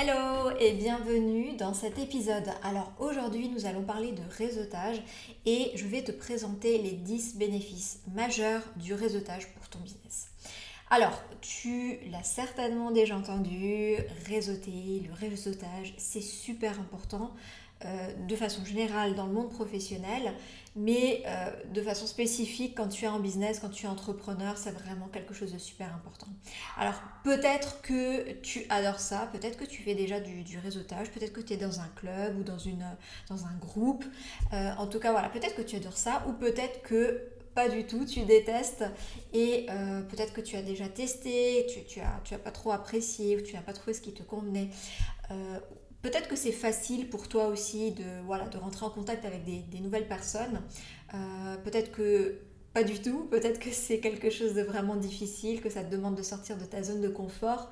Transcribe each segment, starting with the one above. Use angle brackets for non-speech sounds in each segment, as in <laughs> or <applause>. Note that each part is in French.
Hello et bienvenue dans cet épisode. Alors aujourd'hui nous allons parler de réseautage et je vais te présenter les 10 bénéfices majeurs du réseautage pour ton business. Alors, tu l'as certainement déjà entendu, réseauter, le réseautage, c'est super important euh, de façon générale dans le monde professionnel, mais euh, de façon spécifique quand tu es en business, quand tu es entrepreneur, c'est vraiment quelque chose de super important. Alors peut-être que tu adores ça, peut-être que tu fais déjà du, réseautage, peut-être que tu es dans un club ou dans, un groupe. Euh, en tout cas, voilà, peut-être que tu adores ça ou peut-être que pas du tout, tu détestes et peut-être que tu as déjà testé, tu, tu as pas trop apprécié ou tu n'as pas trouvé ce qui te convenait Peut-être que c'est facile pour toi aussi de, voilà, de rentrer en contact avec des, nouvelles personnes. Euh, peut-être que pas du tout. Peut-être que c'est quelque chose de vraiment difficile, que ça te demande de sortir de ta zone de confort,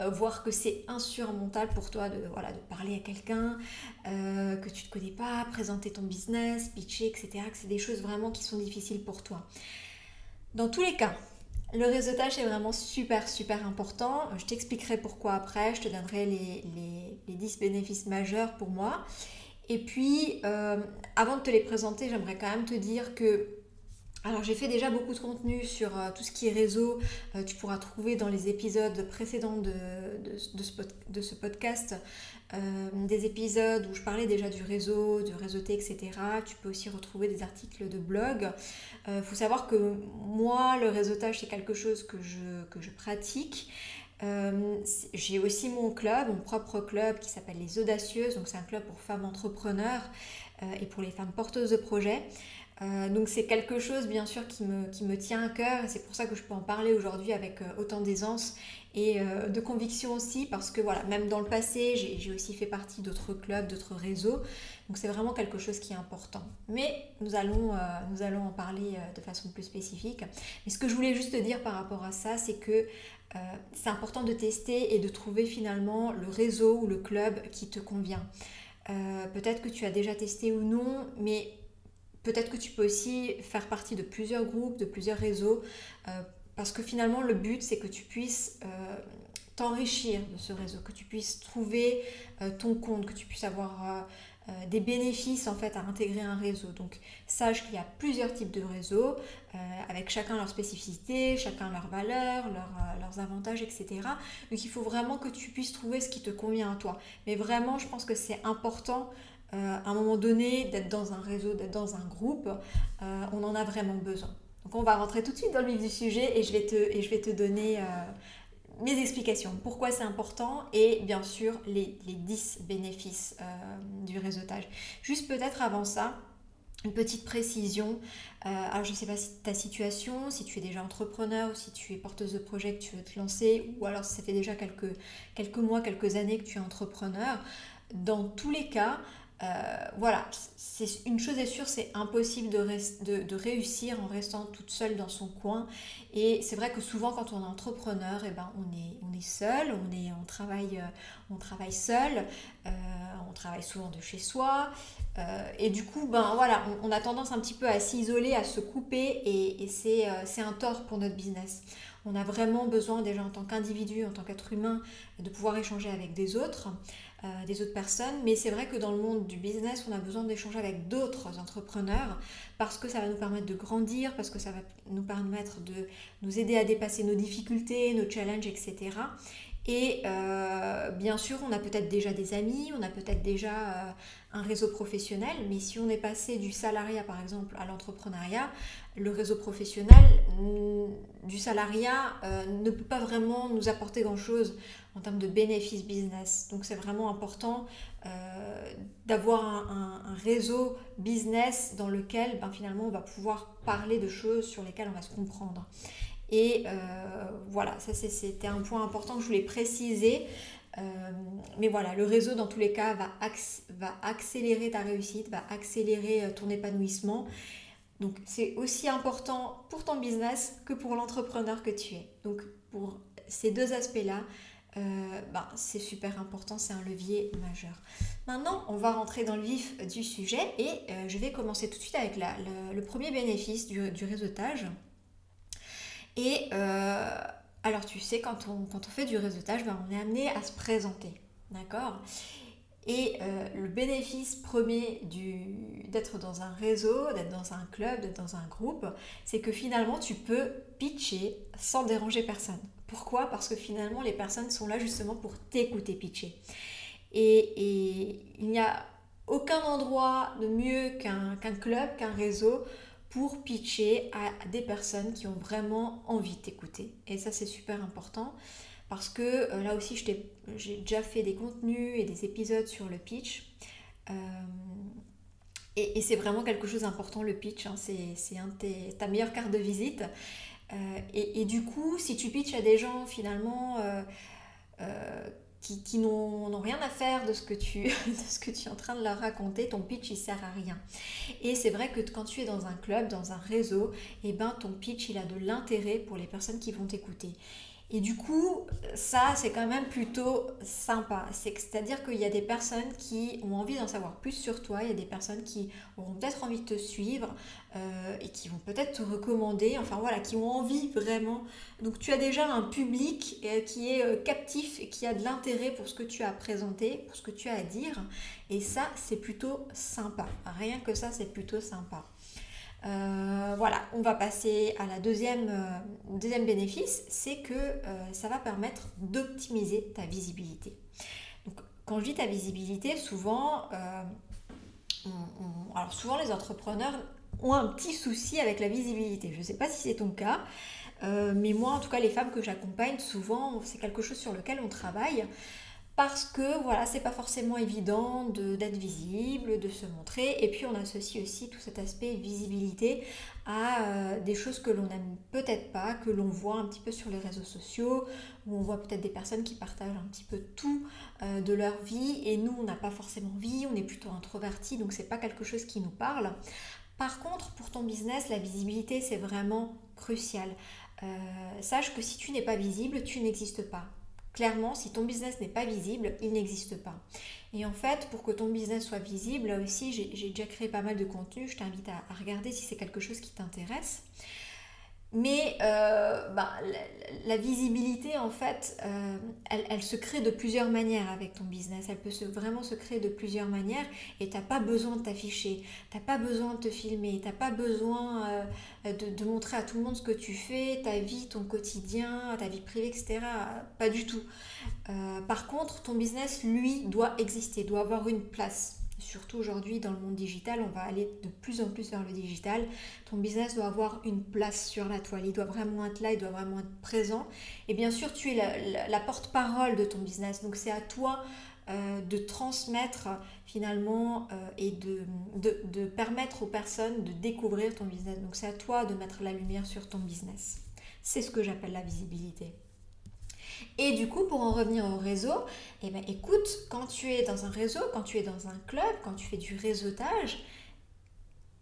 euh, voire que c'est insurmontable pour toi de, voilà, de parler à quelqu'un euh, que tu ne connais pas, présenter ton business, pitcher, etc. Que c'est des choses vraiment qui sont difficiles pour toi. Dans tous les cas, le réseautage est vraiment super super important. Je t'expliquerai pourquoi après, je te donnerai les, les, 10 bénéfices majeurs pour moi. Et puis, euh, avant de te les présenter, j'aimerais quand même te dire que alors j'ai fait déjà beaucoup de contenu sur euh, tout ce qui est réseau. Euh, tu pourras trouver dans les épisodes précédents de, de, ce, podcast des épisodes où je parlais déjà du réseau, de réseauté, etc. Tu peux aussi retrouver des articles de blog. Il faut savoir que moi, le réseautage, c'est quelque chose que je, que je pratique. J'ai aussi mon club, mon propre club qui s'appelle Les Audacieuses. Donc c'est un club pour femmes entrepreneurs et pour les femmes porteuses de projets. Euh, donc c'est quelque chose bien sûr qui me, qui me tient à cœur c'est pour ça que je peux en parler aujourd'hui avec euh, autant d'aisance et euh, de conviction aussi parce que voilà, même dans le passé j'ai aussi fait partie d'autres clubs, d'autres réseaux, donc c'est vraiment quelque chose qui est important. Mais nous allons, nous allons en parler de façon plus spécifique. Mais ce que je voulais juste dire par rapport à ça, c'est que c'est important de tester et de trouver finalement le réseau ou le club qui te convient. Peut-être que tu as déjà testé ou non, mais Peut-être que tu peux aussi faire partie de plusieurs groupes, de plusieurs réseaux, euh, parce que finalement le but c'est que tu puisses euh, t'enrichir de ce réseau, que tu puisses trouver euh, ton compte, que tu puisses avoir des bénéfices en fait à intégrer un réseau. Donc sache qu'il y a plusieurs types de réseaux, avec chacun leur spécificité, chacun leurs valeurs, leurs avantages, etc. Donc il faut vraiment que tu puisses trouver ce qui te convient à toi. Mais vraiment, je pense que c'est important euh, à un moment donné, d'être dans un réseau, d'être dans un groupe, euh, on en a vraiment besoin. Donc on va rentrer tout de suite dans le vif du sujet et je vais te, et je vais te donner euh, mes explications, pourquoi c'est important et bien sûr les, les 10 bénéfices du réseautage. Juste peut-être avant ça, une petite précision. alors je ne sais pas si ta situation, si tu es déjà entrepreneur ou si tu es porteuse de projet que tu veux te lancer ou alors si ça fait déjà quelques mois, quelques années que tu es entrepreneur. Dans tous les cas, euh, voilà, c'est une chose est sûre, c'est impossible de, de, réussir en restant toute seule dans son coin. Et c'est vrai que souvent, quand on est entrepreneur, eh ben, on, est, on est seul, on, est, on, travaille, euh, on travaille seul, euh, on travaille souvent de chez soi. et du coup, ben, voilà, on, a tendance un petit peu à s'isoler, à se couper, et, et c'est un tort pour notre business. On a vraiment besoin déjà en tant qu'individu, en tant qu'être humain, de pouvoir échanger avec des autres. Euh, des autres personnes. Mais c'est vrai que dans le monde du business, on a besoin d'échanger avec d'autres entrepreneurs parce que ça va nous permettre de grandir, parce que ça va nous permettre de nous aider à dépasser nos difficultés, nos challenges, etc. Et euh, bien sûr, on a peut-être déjà des amis, on a peut-être déjà euh, un réseau professionnel, mais si on est passé du salariat par exemple à l'entrepreneuriat, le réseau professionnel mm, du salariat ne peut pas vraiment nous apporter grand-chose en termes de bénéfices business. Donc c'est vraiment important euh, d'avoir un, réseau business dans lequel ben, finalement on va pouvoir parler de choses sur lesquelles on va se comprendre. Et euh, voilà, ça c'était un point important que je voulais préciser. mais voilà, le réseau dans tous les cas va accélérer ta réussite, va accélérer ton épanouissement. Donc c'est aussi important pour ton business que pour l'entrepreneur que tu es. Donc pour ces deux aspects-là, euh, bah, c'est super important, c'est un levier majeur. Maintenant, on va rentrer dans le vif du sujet et euh, je vais commencer tout de suite avec le premier bénéfice du, réseautage. Et euh, alors tu sais, quand on, fait du réseautage, bah, on est amené à se présenter. D'accord? Et le bénéfice premier d'être dans un réseau, d'être dans un club, d'être dans un groupe, c'est que finalement tu peux pitcher sans déranger personne. Pourquoi? Parce que finalement, les personnes sont là justement pour t'écouter pitcher. Et, il n'y a aucun endroit de mieux qu'un club, qu'un réseau pour pitcher à des personnes qui ont vraiment envie de t'écouter. Et ça, c'est super important parce que euh, là aussi, j'ai déjà fait des contenus et des épisodes sur le pitch. Euh, et, c'est vraiment quelque chose d'important, le pitch. Hein. c'est un ta meilleure carte de visite. Euh, et, du coup, si tu pitches à des gens finalement euh, qui, n'ont rien à faire de ce, que tu, <laughs> de ce que tu es en train de leur raconter, ton pitch il sert à rien. Et c'est vrai que quand tu es dans un club, dans un réseau, et eh ben ton pitch il a de l'intérêt pour les personnes qui vont t'écouter. Et du coup, ça, c'est quand même plutôt sympa. C'est-à-dire qu'il y a des personnes qui ont envie d'en savoir plus sur toi, il y a des personnes qui auront peut-être envie de te suivre euh, et qui vont peut-être te recommander, enfin voilà, qui ont envie vraiment. Donc tu as déjà un public euh, qui est euh, captif et qui a de l'intérêt pour ce que tu as présenté, pour ce que tu as à dire. Et ça, c'est plutôt sympa. Rien que ça, c'est plutôt sympa. Euh, voilà, on va passer à la deuxième, euh, bénéfice, c'est que euh, ça va permettre d'optimiser ta visibilité. Donc, quand je dis ta visibilité, souvent, alors souvent les entrepreneurs ont un petit souci avec la visibilité. Je ne sais pas si c'est ton cas, mais moi, en tout cas, les femmes que j'accompagne, souvent, c'est quelque chose sur lequel on travaille parce que voilà, c'est pas forcément évident d'être visible, de se montrer. Et puis on associe aussi tout cet aspect visibilité à euh, des choses que l'on n'aime peut-être pas, que l'on voit un petit peu sur les réseaux sociaux, où on voit peut-être des personnes qui partagent un petit peu tout euh, de leur vie, et nous on n'a pas forcément vie, on est plutôt introverti, donc c'est pas quelque chose qui nous parle. Par contre, pour ton business, la visibilité c'est vraiment crucial. Euh, sache que si tu n'es pas visible, tu n'existes pas. Clairement, si ton business n'est pas visible, il n'existe pas. Et en fait, pour que ton business soit visible, là aussi, j'ai déjà créé pas mal de contenu. Je t'invite à, regarder si c'est quelque chose qui t'intéresse. Mais euh, bah, la, visibilité, en fait, euh, elle, se crée de plusieurs manières avec ton business. Elle peut vraiment se créer de plusieurs manières et tu n'as pas besoin de t'afficher, tu n'as pas besoin de te filmer, tu n'as pas besoin euh, de, montrer à tout le monde ce que tu fais, ta vie, ton quotidien, ta vie privée, etc. Pas du tout. par contre, ton business, lui, doit exister, doit avoir une place surtout aujourd'hui dans le monde digital, on va aller de plus en plus vers le digital. Ton business doit avoir une place sur la toile, il doit vraiment être là, il doit vraiment être présent. Et bien sûr, tu es la, porte-parole de ton business, donc c'est à toi euh, de transmettre finalement euh, et de, de, permettre aux personnes de découvrir ton business. Donc c'est à toi de mettre la lumière sur ton business. C'est ce que j'appelle la visibilité. Et du coup, pour en revenir au réseau, eh ben, écoute, quand tu es dans un réseau, quand tu es dans un club, quand tu fais du réseautage,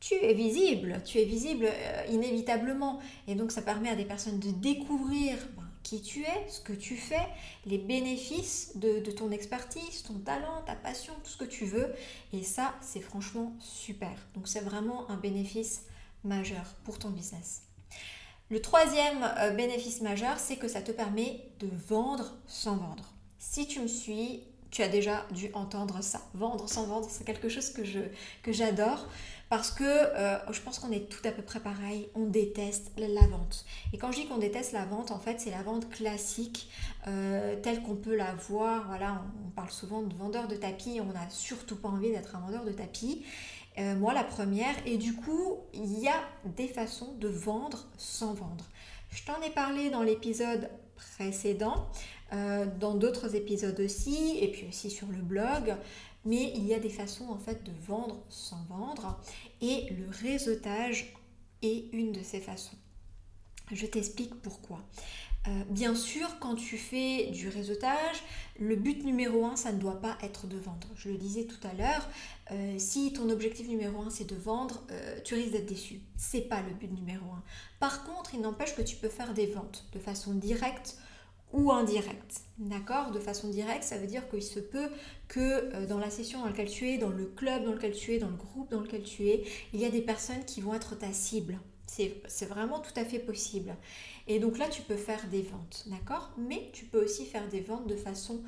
tu es visible, tu es visible euh, inévitablement. Et donc ça permet à des personnes de découvrir ben, qui tu es, ce que tu fais, les bénéfices de, de, ton expertise, ton talent, ta passion, tout ce que tu veux. Et ça, c'est franchement super. Donc c'est vraiment un bénéfice majeur pour ton business. Le troisième euh, bénéfice majeur, c'est que ça te permet de vendre sans vendre. Si tu me suis, tu as déjà dû entendre ça. Vendre sans vendre, c'est quelque chose que je que j'adore parce que euh, je pense qu'on est tout à peu près pareil. On déteste la vente. Et quand je dis qu'on déteste la vente, en fait, c'est la vente classique euh, telle qu'on peut la voir. Voilà, on, parle souvent de vendeur de tapis. On n'a surtout pas envie d'être un vendeur de tapis. Euh, moi, la première. Et du coup, il y a des façons de vendre sans vendre. Je t'en ai parlé dans l'épisode précédent, euh, dans d'autres épisodes aussi, et puis aussi sur le blog. Mais il y a des façons en fait de vendre sans vendre. Et le réseautage est une de ces façons. Je t'explique pourquoi. Euh, bien sûr, quand tu fais du réseautage, le but numéro un, ça ne doit pas être de vendre. Je le disais tout à l'heure, euh, si ton objectif numéro un c'est de vendre, euh, tu risques d'être déçu. C'est pas le but numéro un. Par contre, il n'empêche que tu peux faire des ventes de façon directe ou indirecte. D'accord? De façon directe, ça veut dire qu'il se peut que dans la session dans laquelle tu es, dans le club dans lequel tu es, dans le groupe dans lequel tu es, il y a des personnes qui vont être ta cible. C'est vraiment tout à fait possible. Et donc là, tu peux faire des ventes, d'accord? Mais tu peux aussi faire des ventes de façon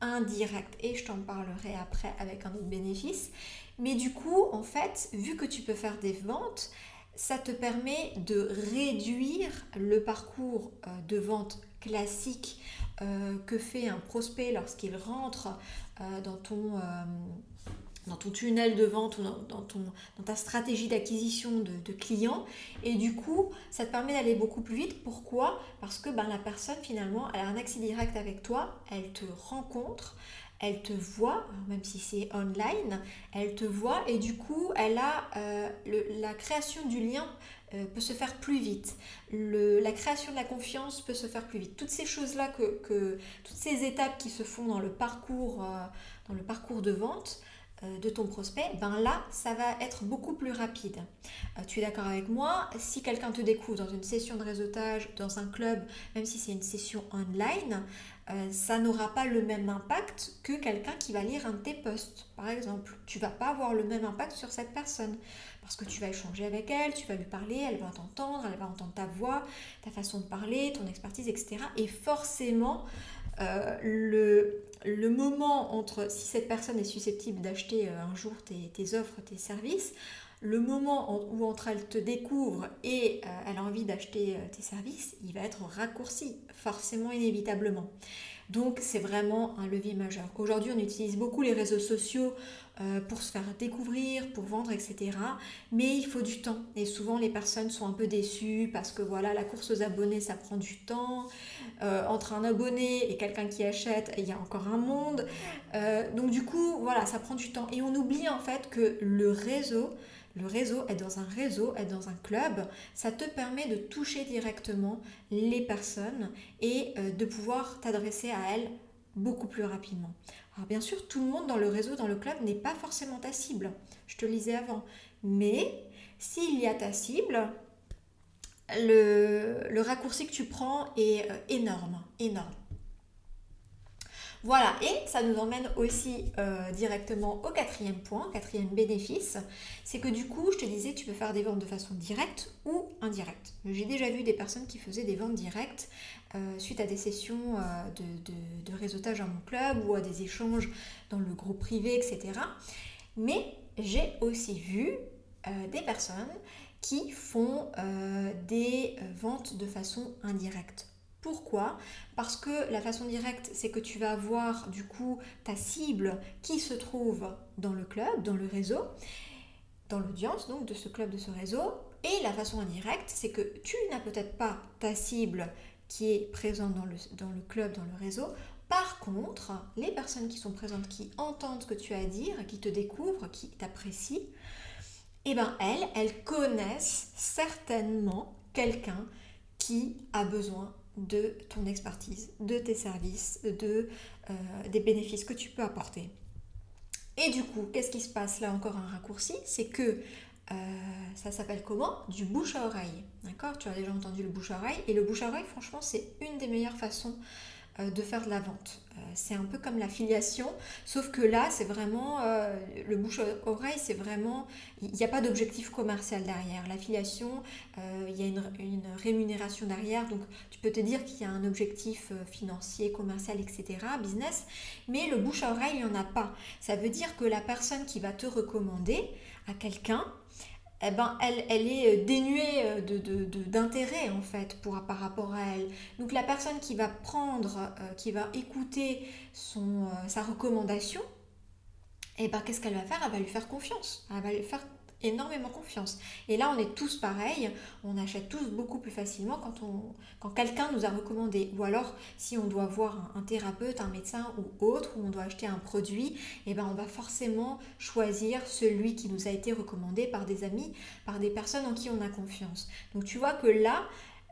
indirecte. Et je t'en parlerai après avec un autre bénéfice. Mais du coup, en fait, vu que tu peux faire des ventes, ça te permet de réduire le parcours euh, de vente classique euh, que fait un prospect lorsqu'il rentre euh, dans ton dans ton tunnel de vente ou dans, ton, ta stratégie d'acquisition de, clients. Et du coup, ça te permet d'aller beaucoup plus vite. Pourquoi? Parce que ben, la personne, finalement, elle a un accès direct avec toi, elle te rencontre, elle te voit, même si c'est online, elle te voit et du coup, elle a euh, la création du lien euh, peut se faire plus vite. La création de la confiance peut se faire plus vite. Toutes ces choses-là, que, que, toutes ces étapes qui se font dans le parcours, euh, dans le parcours de vente, euh, de ton prospect, ben là, ça va être beaucoup plus rapide. Euh, tu es d'accord avec moi Si quelqu'un te découvre dans une session de réseautage, dans un club, même si c'est une session online, euh, ça n'aura pas le même impact que quelqu'un qui va lire un de tes posts, par exemple. Tu vas pas avoir le même impact sur cette personne parce que tu vas échanger avec elle, tu vas lui parler, elle va t'entendre, elle va entendre ta voix, ta façon de parler, ton expertise, etc. Et forcément, le, le moment entre si cette personne est susceptible d'acheter euh, un jour tes, offres, tes services, le moment où entre elle te découvre et euh, elle a envie d'acheter euh, tes services, il va être raccourci, forcément inévitablement. Donc c'est vraiment un levier majeur. Aujourd'hui, on utilise beaucoup les réseaux sociaux euh, pour se faire découvrir, pour vendre, etc. Mais il faut du temps. Et souvent, les personnes sont un peu déçues parce que voilà, la course aux abonnés, ça prend du temps. Euh, entre un abonné et quelqu'un qui achète, il y a encore un monde. Euh, donc du coup, voilà, ça prend du temps. Et on oublie en fait que le réseau, le réseau, est dans un réseau, être dans un club, ça te permet de toucher directement les personnes et de pouvoir t'adresser à elles beaucoup plus rapidement. Alors bien sûr, tout le monde dans le réseau, dans le club, n'est pas forcément ta cible. Je te le disais avant. Mais s'il y a ta cible, le, raccourci que tu prends est euh, énorme, énorme. Voilà, et ça nous emmène aussi euh, directement au quatrième point, quatrième bénéfice, c'est que du coup, je te disais, tu peux faire des ventes de façon directe ou indirecte. J'ai déjà vu des personnes qui faisaient des ventes directes euh, suite à des sessions euh, de, de, réseautage à mon club ou à des échanges dans le groupe privé, etc. Mais j'ai aussi vu des personnes qui font des ventes de façon indirecte. Pourquoi? Parce que la façon directe, c'est que tu vas avoir du coup ta cible qui se trouve dans le club, dans le réseau, dans l'audience donc de ce club, de ce réseau. Et la façon indirecte, c'est que tu n'as peut-être pas ta cible qui est présente dans le, dans le club, dans le réseau. Par contre, les personnes qui sont présentes, qui entendent ce que tu as à dire, qui te découvrent, qui t'apprécient, eh ben elles, elles connaissent certainement quelqu'un qui a besoin de ton expertise, de tes services, de, euh, des bénéfices que tu peux apporter. Et du coup, qu'est-ce qui se passe là encore un raccourci? C'est que euh, ça s'appelle comment? Du bouche à oreille. D'accord? Tu as déjà entendu le bouche à oreille. Et le bouche à oreille, franchement, c'est une des meilleures façons de faire de la vente. Euh, c'est un peu comme l'affiliation, sauf que là, c'est vraiment euh, le bouche-oreille, c'est vraiment, il n'y a pas d'objectif commercial derrière. L'affiliation, il y a une, rémunération derrière, donc tu peux te dire qu'il y a un objectif financier, commercial, etc., business, mais le bouche-oreille, il n'y en a pas. Ça veut dire que la personne qui va te recommander à quelqu'un, eh ben, elle, elle est euh, dénuée euh, d'intérêt de, de, en fait pour, par rapport à elle. Donc la personne qui va prendre, euh, qui va écouter son, sa recommandation, eh ben, qu'est-ce qu'elle va faire? Elle va lui faire confiance. Elle va énormément confiance. Et là, on est tous pareils, on achète tous beaucoup plus facilement quand, on, quand quelqu'un nous a recommandé. Ou alors, si on doit voir un, thérapeute, un médecin ou autre, ou on doit acheter un produit, eh ben, on va forcément choisir celui qui nous a été recommandé par des amis, par des personnes en qui on a confiance. Donc tu vois que là,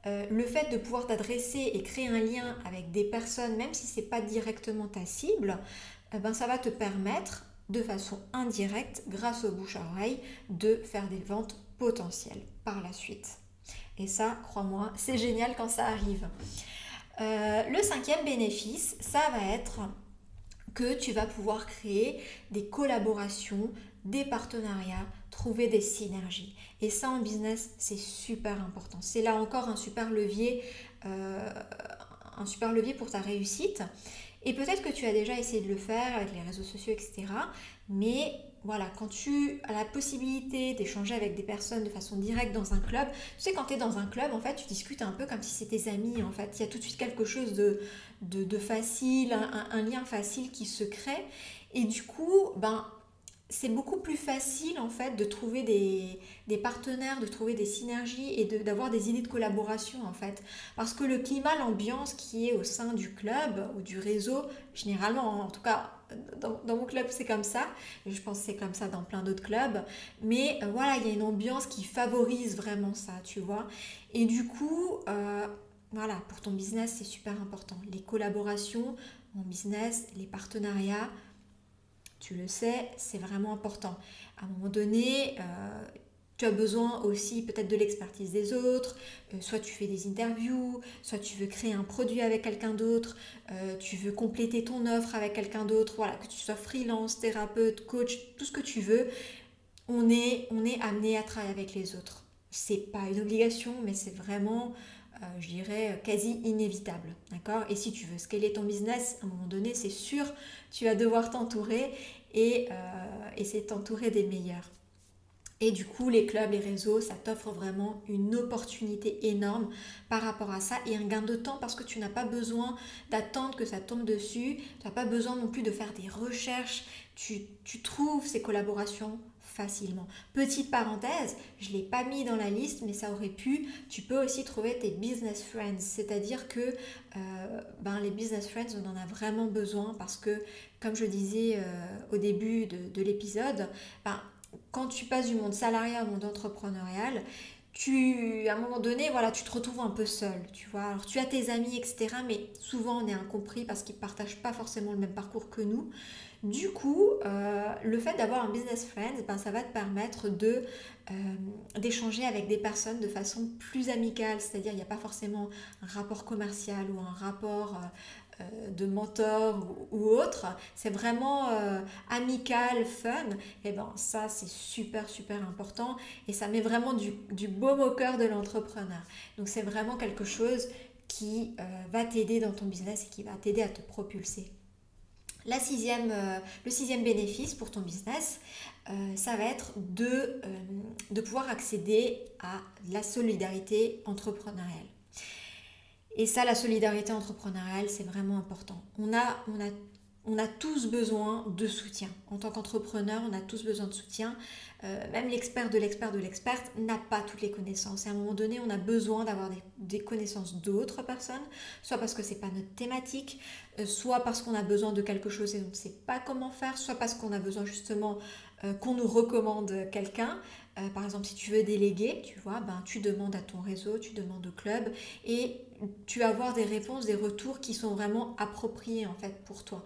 euh, le fait de pouvoir t'adresser et créer un lien avec des personnes, même si ce n'est pas directement ta cible, eh ben, ça va te permettre de façon indirecte, grâce au bouche à oreille, de faire des ventes potentielles par la suite. Et ça, crois-moi, <laughs> c'est génial quand ça arrive. Euh, le cinquième bénéfice, ça va être que tu vas pouvoir créer des collaborations, des partenariats, trouver des synergies. Et ça en business, c'est super important. C'est là encore un super levier, euh, un super levier pour ta réussite. Et peut-être que tu as déjà essayé de le faire avec les réseaux sociaux, etc. Mais voilà, quand tu as la possibilité d'échanger avec des personnes de façon directe dans un club, tu sais, quand tu es dans un club, en fait, tu discutes un peu comme si c'était tes amis, en fait. Il y a tout de suite quelque chose de, facile, un, lien facile qui se crée. Et du coup, ben, c'est beaucoup plus facile en fait de trouver des, partenaires, de trouver des synergies et d'avoir des idées de collaboration en fait. Parce que le climat, l'ambiance qui est au sein du club ou du réseau, généralement, en tout cas dans, mon club c'est comme ça, je pense que c'est comme ça dans plein d'autres clubs, mais euh, voilà, il y a une ambiance qui favorise vraiment ça, tu vois. Et du coup, euh, voilà, pour ton business c'est super important. Les collaborations en business, les partenariats, tu le sais, c'est vraiment important. À un moment donné, euh, tu as besoin aussi peut-être de l'expertise des autres, euh, soit tu fais des interviews, soit tu veux créer un produit avec quelqu'un d'autre, euh, tu veux compléter ton offre avec quelqu'un d'autre, voilà, que tu sois freelance, thérapeute, coach, tout ce que tu veux, on est, on est amené à travailler avec les autres. C'est pas une obligation, mais c'est vraiment euh, je dirais, quasi inévitable. D'accord? Et si tu veux scaler ton business, à un moment donné, c'est sûr, tu vas devoir t'entourer et euh, essayer de t'entourer des meilleurs. Et du coup, les clubs, les réseaux, ça t'offre vraiment une opportunité énorme par rapport à ça et un gain de temps parce que tu n'as pas besoin d'attendre que ça tombe dessus. Tu n'as pas besoin non plus de faire des recherches. Tu, tu trouves ces collaborations facilement. Petite parenthèse, je ne l'ai pas mis dans la liste, mais ça aurait pu. Tu peux aussi trouver tes business friends, c'est-à-dire que euh, ben, les business friends, on en a vraiment besoin parce que, comme je disais euh, au début de, l'épisode, ben, quand tu passes du monde salarié au monde entrepreneurial, tu, à un moment donné, voilà, tu te retrouves un peu seul, tu vois. Alors, tu as tes amis, etc., mais souvent, on est incompris parce qu'ils ne partagent pas forcément le même parcours que nous. Du coup, euh, le fait d'avoir un business friend, ben, ça va te permettre de, euh, d'échanger avec des personnes de façon plus amicale, c'est-à-dire il n'y a pas forcément un rapport commercial ou un rapport euh, de mentor ou, autre, c'est vraiment amical, fun, et ben ça c'est super super important. Et ça met vraiment du, du baume au cœur de l'entrepreneur. Donc c'est vraiment quelque chose qui va t'aider dans ton business et qui va t'aider à te propulser. Euh, le sixième bénéfice pour ton business, euh, ça va être de, euh, de pouvoir accéder à la solidarité entrepreneuriale. Et ça, la solidarité entrepreneuriale, c'est vraiment important. On a on a tous besoin de soutien. En tant qu'entrepreneur, on a tous besoin de soutien. Euh, même l'expert de l'expert de l'experte n'a pas toutes les connaissances. Et à un moment donné, on a besoin d'avoir des, connaissances d'autres personnes, soit parce que c'est pas notre thématique, euh, soit parce qu'on a besoin de quelque chose et on ne sait pas comment faire, soit parce qu'on a besoin justement euh, qu'on nous recommande quelqu'un. par exemple, si tu veux déléguer, tu vois, ben, tu demandes à ton réseau, tu demandes au club et tu vas avoir des réponses, des retours qui sont vraiment appropriés en fait pour toi.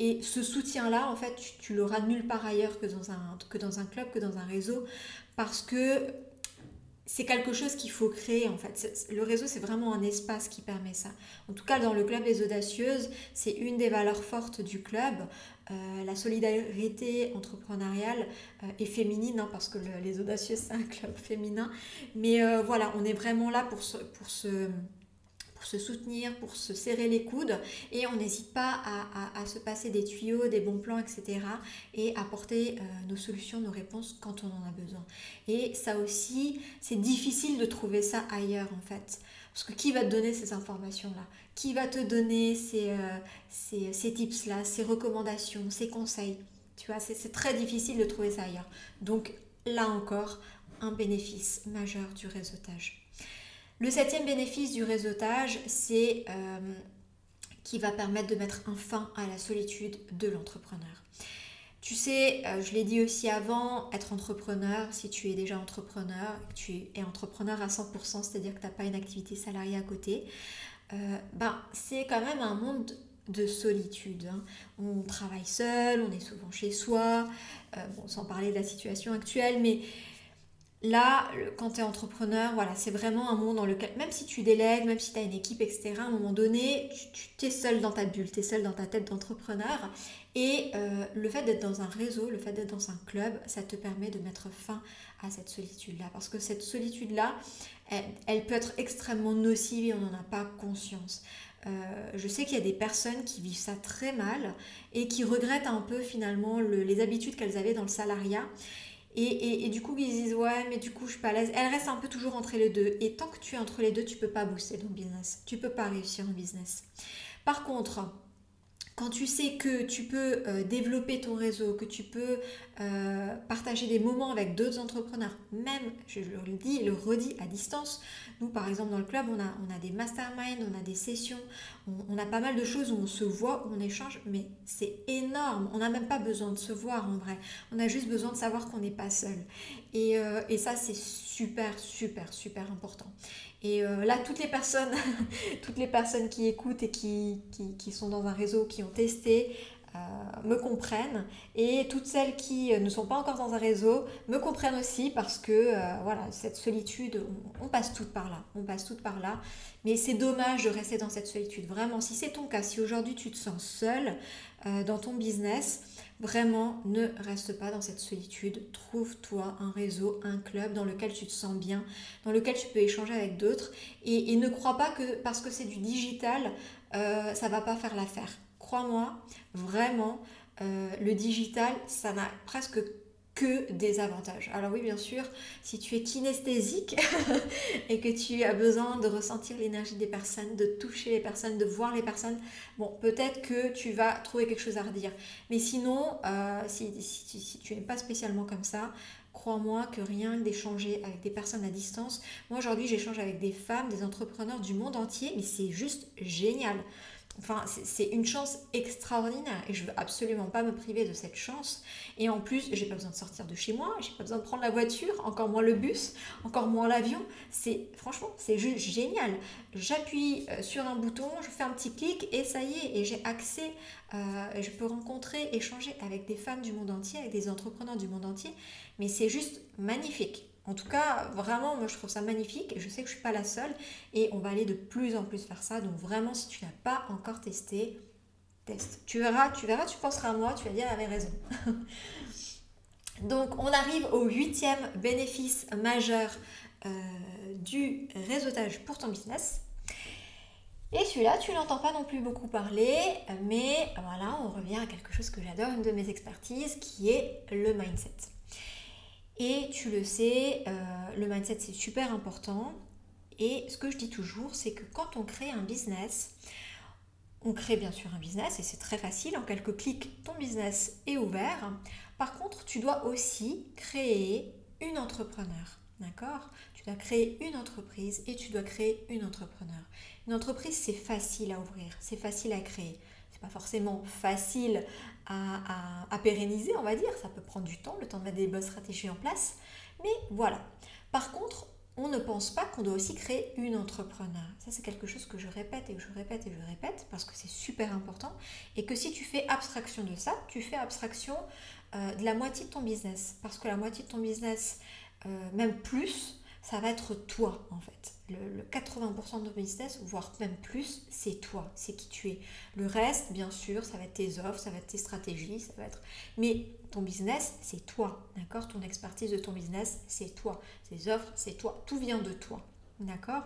Et ce soutien-là, en fait, tu, l'auras nulle part ailleurs que dans, un, club, que dans un réseau, parce que c'est quelque chose qu'il faut créer en fait. Le réseau, c'est vraiment un espace qui permet ça. En tout cas, dans le club des audacieuses, c'est une des valeurs fortes du club. Euh, la solidarité entrepreneuriale euh, est féminine, hein, parce que les audacieuses, c'est un club féminin. Mais euh, voilà, on est vraiment là pour se pour se soutenir, pour se serrer les coudes et on n'hésite pas à, se passer des tuyaux, des bons plans, etc. et apporter euh, nos solutions, nos réponses quand on en a besoin. Et ça aussi, c'est difficile de trouver ça ailleurs en fait. Parce que qui va te donner ces informations-là? Qui va te donner ces, euh, ces, ces tips-là, ces recommandations, ces conseils? Tu vois, c'est très difficile de trouver ça ailleurs. Donc là encore, un bénéfice majeur du réseautage. Le septième bénéfice du réseautage, c'est euh, qui va permettre de mettre un fin à la solitude de l'entrepreneur. Tu sais, euh, je l'ai dit aussi avant, être entrepreneur, si tu es déjà entrepreneur, tu es entrepreneur à 100%, c'est-à-dire que tu n'as pas une activité salariée à côté, euh, ben, c'est quand même un monde de solitude. Hein. On travaille seul, on est souvent chez soi, euh, sans parler de la situation actuelle, mais Là, quand tu es entrepreneur, voilà, c'est vraiment un monde dans lequel, même si tu délègues, même si tu as une équipe, etc., à un moment donné, tu, es seul dans ta bulle, tu es seul dans ta tête d'entrepreneur. Et euh, le fait d'être dans un réseau, le fait d'être dans un club, ça te permet de mettre fin à cette solitude-là. Parce que cette solitude-là, elle, peut être extrêmement nocive et on n'en a pas conscience. Euh, je sais qu'il y a des personnes qui vivent ça très mal et qui regrettent un peu finalement les habitudes qu'elles avaient dans le salariat et, du coup, ils disent ouais, mais du coup, je suis pas à l'aise. Elle reste un peu toujours entre les deux. Et tant que tu es entre les deux, tu peux pas booster ton business. Tu peux pas réussir en business. Par contre, quand tu sais que tu peux euh, développer ton réseau, que tu peux euh, partager des moments avec d'autres entrepreneurs, même, je le dis, le redis à distance. Nous, par exemple, dans le club, on a, on a des masterminds, on a des sessions, on, a pas mal de choses où on se voit, où on échange, mais c'est énorme. On n'a même pas besoin de se voir en vrai. On a juste besoin de savoir qu'on n'est pas seul. Et, euh, et ça, c'est super, super, super important. Et euh, là, toutes les personnes, <laughs> toutes les personnes qui écoutent et qui, qui, sont dans un réseau, qui ont testé, euh, me comprennent. Et toutes celles qui ne sont pas encore dans un réseau me comprennent aussi parce que euh, voilà, cette solitude, on, passe toutes par là. On passe toutes par là. Mais c'est dommage de rester dans cette solitude. Vraiment, si c'est ton cas, si aujourd'hui tu te sens seul dans ton business, Vraiment, ne reste pas dans cette solitude. Trouve-toi un réseau, un club dans lequel tu te sens bien, dans lequel tu peux échanger avec d'autres. Et, ne crois pas que parce que c'est du digital, euh, ça va pas faire l'affaire. Crois-moi, vraiment, euh, le digital, ça n'a presque que des avantages. Alors oui, bien sûr, si tu es kinesthésique <laughs> et que tu as besoin de ressentir l'énergie des personnes, de toucher les personnes, de voir les personnes, bon, peut-être que tu vas trouver quelque chose à redire. Mais sinon, euh, si, tu n'es pas spécialement comme ça, crois-moi que rien d'échanger avec des personnes à distance. Moi, aujourd'hui, j'échange avec des femmes, des entrepreneurs du monde entier, mais c'est juste génial. Enfin, c'est une chance extraordinaire et je veux absolument pas me priver de cette chance. Et en plus, j'ai pas besoin de sortir de chez moi, j'ai pas besoin de prendre la voiture, encore moins le bus, encore moins l'avion. C'est franchement, c'est juste génial. J'appuie euh, sur un bouton, je fais un petit clic et ça y est, et j'ai accès, euh, je peux rencontrer, échanger avec des femmes du monde entier, avec des entrepreneurs du monde entier. Mais c'est juste magnifique. En tout cas, vraiment, moi je trouve ça magnifique je sais que je suis pas la seule et on va aller de plus en plus faire ça. Donc vraiment, si tu n'as pas encore testé, teste. Tu verras, tu verras, tu penseras à moi, tu vas dire, elle avait raison. <laughs> Donc on arrive au huitième bénéfice majeur euh, du réseautage pour ton business. Et celui-là, tu n'entends pas non plus beaucoup parler, mais voilà, on revient à quelque chose que j'adore, une de mes expertises, qui est le mindset. Et tu le sais, euh, le mindset c'est super important. Et ce que je dis toujours, c'est que quand on crée un business, on crée bien sûr un business et c'est très facile. En quelques clics, ton business est ouvert. Par contre, tu dois aussi créer une entrepreneur. D'accord? Tu dois créer une entreprise et tu dois créer une entrepreneur. Une entreprise, c'est facile à ouvrir, c'est facile à créer pas forcément facile à, pérenniser, on va dire. Ça peut prendre du temps, le temps de mettre des bonnes stratégies en place. Mais voilà. Par contre, on ne pense pas qu'on doit aussi créer une entrepreneur. Ça, c'est quelque chose que je répète et que je répète et que je répète parce que c'est super important. Et que si tu fais abstraction de ça, tu fais abstraction euh, de la moitié de ton business. Parce que la moitié de ton business, euh, même plus, ça va être toi en fait. Le, 80% de business, voire même plus, c'est toi, c'est qui tu es. Le reste, bien sûr, ça va être tes offres, ça va être tes stratégies, ça va être... Mais ton business, c'est toi, d'accord? Ton expertise de ton business, c'est toi. Tes offres, c'est toi. Tout vient de toi, d'accord?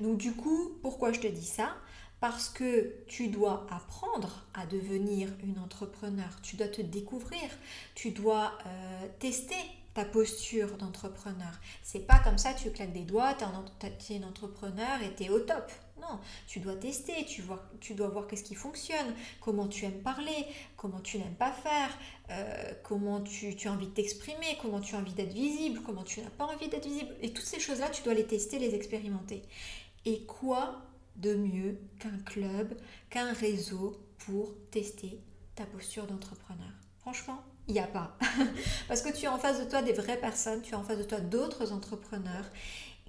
Donc du coup, pourquoi je te dis ça? Parce que tu dois apprendre à devenir une entrepreneur, tu dois te découvrir, tu dois euh, tester ta posture d'entrepreneur. C'est pas comme ça, tu claques des doigts, tu es, un entrepreneur et tu es au top. Non, tu dois tester, tu, vois, tu dois voir qu'est-ce qui fonctionne, comment tu aimes parler, comment tu n'aimes pas faire, euh, comment tu, tu, as envie de t'exprimer, comment tu as envie d'être visible, comment tu n'as pas envie d'être visible. Et toutes ces choses-là, tu dois les tester, les expérimenter. Et quoi de mieux qu'un club, qu'un réseau pour tester ta posture d'entrepreneur? Franchement, il n'y a pas. <laughs> Parce que tu as en face de toi des vraies personnes, tu as en face de toi d'autres entrepreneurs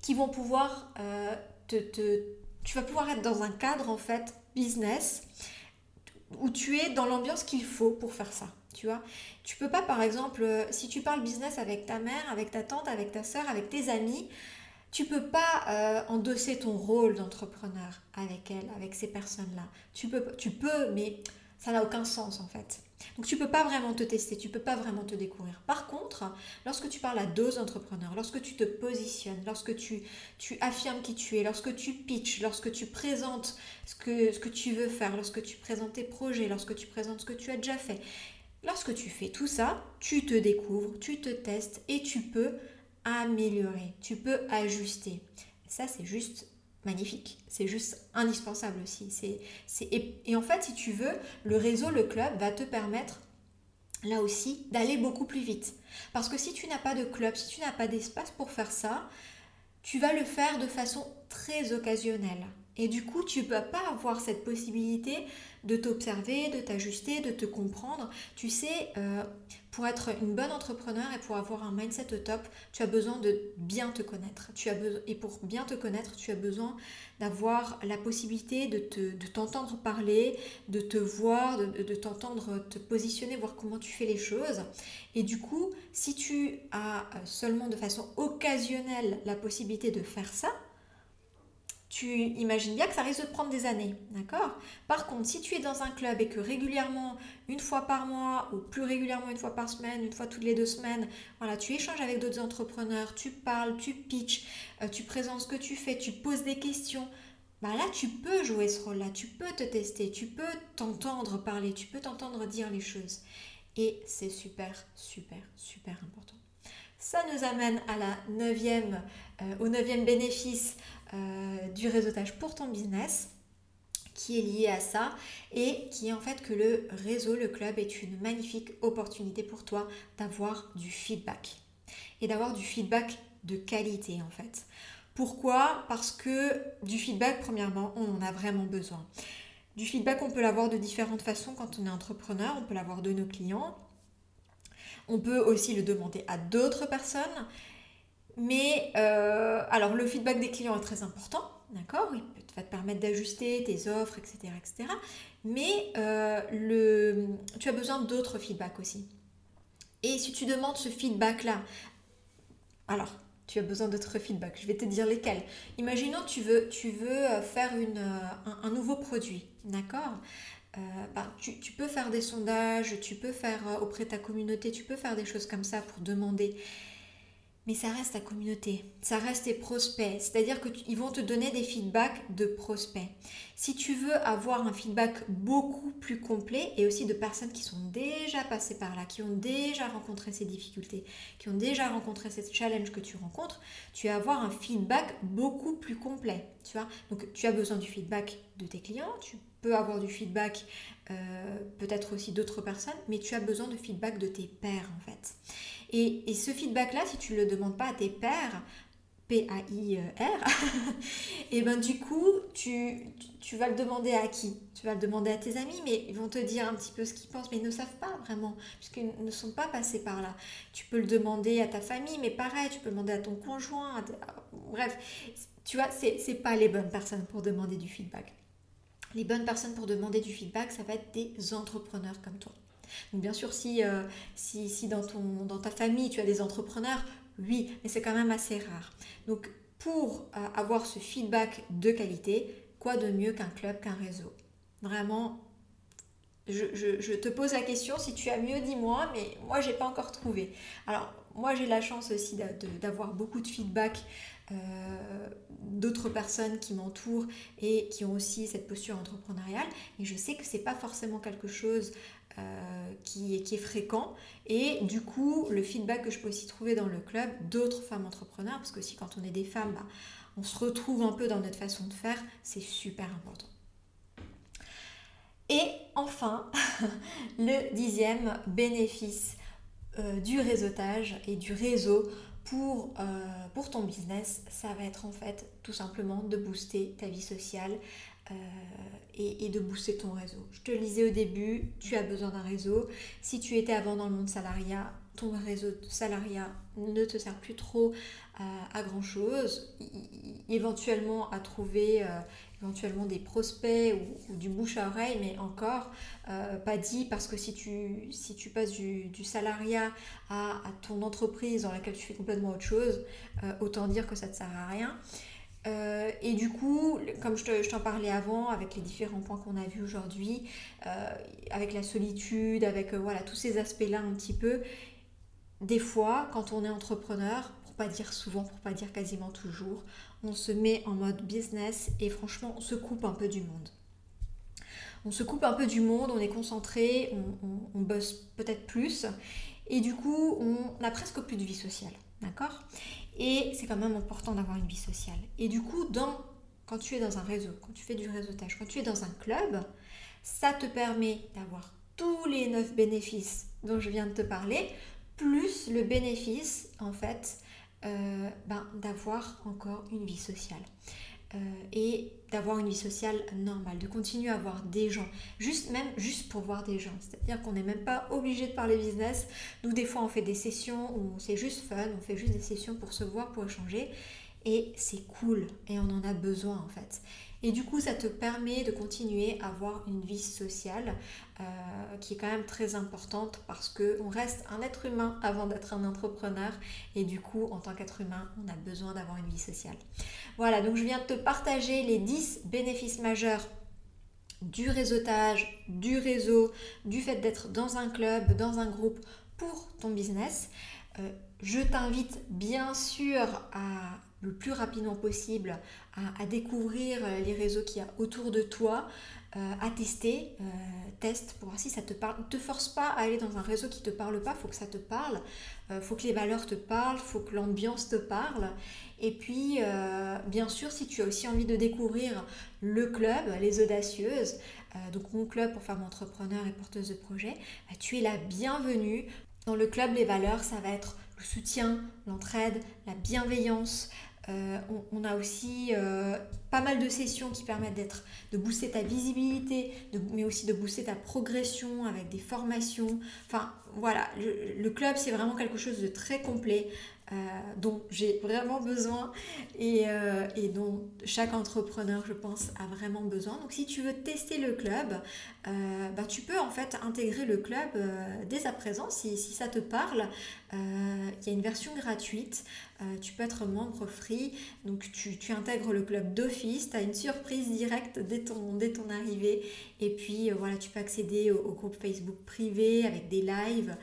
qui vont pouvoir euh, te, te, Tu vas pouvoir être dans un cadre en fait business où tu es dans l'ambiance qu'il faut pour faire ça. Tu vois, tu peux pas par exemple, euh, si tu parles business avec ta mère, avec ta tante, avec ta soeur, avec tes amis, tu peux pas euh, endosser ton rôle d'entrepreneur avec elle, avec ces personnes-là. Tu peux, tu peux, mais ça n'a aucun sens en fait. Donc tu peux pas vraiment te tester, tu peux pas vraiment te découvrir. Par contre, lorsque tu parles à deux entrepreneurs, lorsque tu te positionnes, lorsque tu, tu affirmes qui tu es, lorsque tu pitches, lorsque tu présentes ce que, ce que tu veux faire, lorsque tu présentes tes projets, lorsque tu présentes ce que tu as déjà fait, lorsque tu fais tout ça, tu te découvres, tu te testes et tu peux améliorer, tu peux ajuster. Ça, c'est juste magnifique. C'est juste indispensable aussi. C'est, et, et, en fait, si tu veux, le réseau, le club va te permettre là aussi d'aller beaucoup plus vite. Parce que si tu n'as pas de club, si tu n'as pas d'espace pour faire ça, tu vas le faire de façon très occasionnelle. Et du coup, tu ne peux pas avoir cette possibilité de t'observer, de t'ajuster, de te comprendre. Tu sais, euh, pour être une bonne entrepreneur et pour avoir un mindset au top, tu as besoin de bien te connaître. Tu as et pour bien te connaître, tu as besoin d'avoir la possibilité de, t'entendre parler, de te voir, de, de t'entendre te positionner, voir comment tu fais les choses. Et du coup, si tu as seulement de façon occasionnelle la possibilité de faire ça, tu imagines bien que ça risque de prendre des années, d'accord? Par contre, si tu es dans un club et que régulièrement, une fois par mois ou plus régulièrement une fois par semaine, une fois toutes les deux semaines, voilà, tu échanges avec d'autres entrepreneurs, tu parles, tu pitches, euh, tu présentes ce que tu fais, tu poses des questions, bah là tu peux jouer ce rôle-là, tu peux te tester, tu peux t'entendre parler, tu peux t'entendre dire les choses. Et c'est super, super, super important. Ça nous amène à la neuvième, euh, au neuvième bénéfice euh, du réseautage pour ton business qui est lié à ça et qui est en fait que le réseau, le club est une magnifique opportunité pour toi d'avoir du feedback et d'avoir du feedback de qualité en fait. Pourquoi? Parce que du feedback, premièrement, on en a vraiment besoin. Du feedback, on peut l'avoir de différentes façons quand on est entrepreneur, on peut l'avoir de nos clients, on peut aussi le demander à d'autres personnes mais euh, alors le feedback des clients est très important, d'accord? Il va te permettre d'ajuster tes offres, etc. etc. mais euh, le, tu as besoin d'autres feedbacks aussi. Et si tu demandes ce feedback-là, alors tu as besoin d'autres feedbacks, je vais te dire lesquels. Imaginons tu veux, tu veux euh, faire une, un, nouveau produit, d'accord? Bah, tu, tu, peux faire des sondages, tu peux faire auprès de ta communauté, tu peux faire des choses comme ça pour demander mais ça reste ta communauté, ça reste tes prospects. C'est-à-dire qu'ils vont te donner des feedbacks de prospects. Si tu veux avoir un feedback beaucoup plus complet et aussi de personnes qui sont déjà passées par là, qui ont déjà rencontré ces difficultés, qui ont déjà rencontré ces challenges que tu rencontres, tu vas avoir un feedback beaucoup plus complet. Tu Donc tu as besoin du feedback de tes clients, tu peux avoir du feedback euh, peut-être aussi d'autres personnes, mais tu as besoin de feedback de tes pairs en fait. Et, ce feedback-là, si tu ne le demandes pas à tes pairs, P-A-I-R, <laughs> et ben du coup, tu, tu, vas le demander à qui? Tu vas le demander à tes amis, mais ils vont te dire un petit peu ce qu'ils pensent, mais ils ne savent pas vraiment, puisqu'ils ne sont pas passés par là. Tu peux le demander à ta famille, mais pareil, tu peux le demander à ton conjoint. Bref, tu vois, c'est pas les bonnes personnes pour demander du feedback. Les bonnes personnes pour demander du feedback, ça va être des entrepreneurs comme toi. Donc bien sûr, si, euh, si, dans, ton, dans ta famille, tu as des entrepreneurs, oui, mais c'est quand même assez rare. Donc pour euh, avoir ce feedback de qualité, quoi de mieux qu'un club, qu'un réseau? Vraiment, je, je, te pose la question, si tu as mieux, dis-moi, mais moi, j'ai pas encore trouvé. Alors, moi, j'ai la chance aussi d'avoir beaucoup de feedback euh, d'autres personnes qui m'entourent et qui ont aussi cette posture entrepreneuriale. Et je sais que c'est pas forcément quelque chose euh, qui, est, fréquent. Et du coup, le feedback que je peux aussi trouver dans le club d'autres femmes entrepreneurs, parce que si quand on est des femmes, bah, on se retrouve un peu dans notre façon de faire, c'est super important. Et enfin, <laughs> le dixième bénéfice euh, du réseautage et du réseau pour, pour ton business, ça va être en fait tout simplement de booster ta vie sociale, euh, et, de booster ton réseau. Je te le disais au début, tu as besoin d'un réseau. Si tu étais avant dans le monde salariat, ton réseau de salariat ne te sert plus trop euh, à, grand chose. éventuellement à trouver euh, éventuellement des prospects ou, du bouche à oreille, mais encore pas dit parce que si tu, si passes du, salariat à, à, ton entreprise dans laquelle tu fais complètement autre chose, autant dire que ça ne te sert à rien. Euh, et du coup, comme je t'en parlais avant, avec les différents points qu'on a vus aujourd'hui, euh, avec la solitude, avec euh, voilà tous ces aspects-là un petit peu, des fois, quand on est entrepreneur, pour pas dire souvent, pour pas dire quasiment toujours, on se met en mode business et franchement, on se coupe un peu du monde. On se coupe un peu du monde, on est concentré, on, bosse peut-être plus, et du coup, on n'a presque plus de vie sociale. D'accord? Et c'est quand même important d'avoir une vie sociale. Et du coup, quand tu es dans un réseau, quand tu fais du réseautage, quand tu es dans un club, ça te permet d'avoir tous les neuf bénéfices dont je viens de te parler, plus le bénéfice, en fait, euh, ben, d'avoir encore une vie sociale. Euh, et d'avoir une vie sociale normale, de continuer à voir des gens, juste même juste pour voir des gens. C'est-à-dire qu'on n'est même pas obligé de parler business. Nous, des fois, on fait des sessions où c'est juste fun, on fait juste des sessions pour se voir, pour échanger. Et c'est cool et on en a besoin en fait. Et du coup, ça te permet de continuer à avoir une vie sociale euh, qui est quand même très importante parce qu'on reste un être humain avant d'être un entrepreneur. Et du coup, en tant qu'être humain, on a besoin d'avoir une vie sociale. Voilà, donc je viens de te partager les 10 bénéfices majeurs du réseautage, du réseau, du fait d'être dans un club, dans un groupe pour ton business. Euh, je t'invite bien sûr à le plus rapidement possible à, découvrir euh, les réseaux qu'il y a autour de toi, euh, à tester, euh, teste pour voir si ça te parle. Ne te force pas à aller dans un réseau qui ne te parle pas, il faut que ça te parle, il faut que les valeurs te parlent, faut que l'ambiance te parle. Et puis, bien sûr, si tu as aussi envie de découvrir le club, les audacieuses, donc mon club pour femmes entrepreneurs et porteuses de projets, bah, tu es la bienvenue. Dans le club, les valeurs, ça va être le soutien, l'entraide, la bienveillance, euh, on, a aussi euh, pas mal de sessions qui permettent de booster ta visibilité, mais aussi de booster ta progression avec des formations. Enfin voilà, le club c'est vraiment quelque chose de très complet. Euh, dont j'ai vraiment besoin. Euh, et, dont chaque entrepreneur, je pense, a vraiment besoin. Donc si tu veux tester le club, euh, bah, tu peux en fait intégrer le club dès à présent si, ça te parle. Il y a une version gratuite, tu peux être membre free, donc tu, intègres le club d'office, tu as une surprise directe dès ton, dès ton arrivée. Et puis voilà, tu peux accéder au, groupe Facebook privé avec des lives,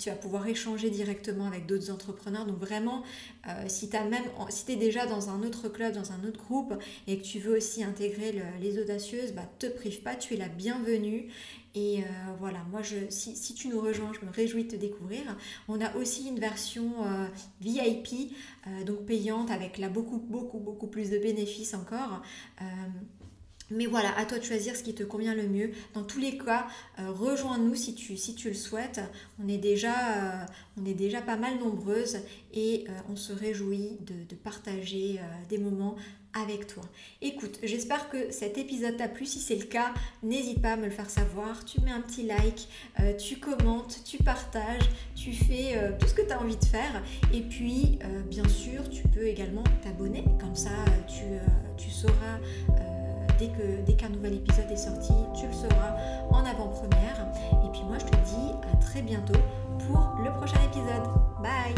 tu vas pouvoir échanger directement avec d'autres entrepreneurs donc vraiment, euh, si tu même, si es déjà dans un autre club, dans un autre groupe et que tu veux aussi intégrer les audacieuses, bah, te prive pas, tu es la bienvenue. Et euh, voilà, moi, je, si, tu nous rejoins, je me réjouis de te découvrir. On a aussi une version euh, VIP, donc payante, avec là beaucoup, beaucoup, beaucoup plus de bénéfices encore. Mais voilà, à toi de choisir ce qui te convient le mieux. Dans tous les cas, euh, rejoins-nous si tu, si tu le souhaites. On est déjà, euh, on est déjà pas mal nombreuses et euh, on se réjouit de, partager des moments avec toi. Écoute, j'espère que cet épisode t'a plu. Si c'est le cas, n'hésite pas à me le faire savoir. Tu mets un petit like, tu commentes, tu partages, tu fais tout ce que tu as envie de faire. Et puis, bien sûr, tu peux également t'abonner. Comme ça, tu, tu sauras dès qu'un nouvel épisode est sorti, tu le sauras en avant-première. Et puis moi, je te dis à très bientôt pour le prochain épisode. Bye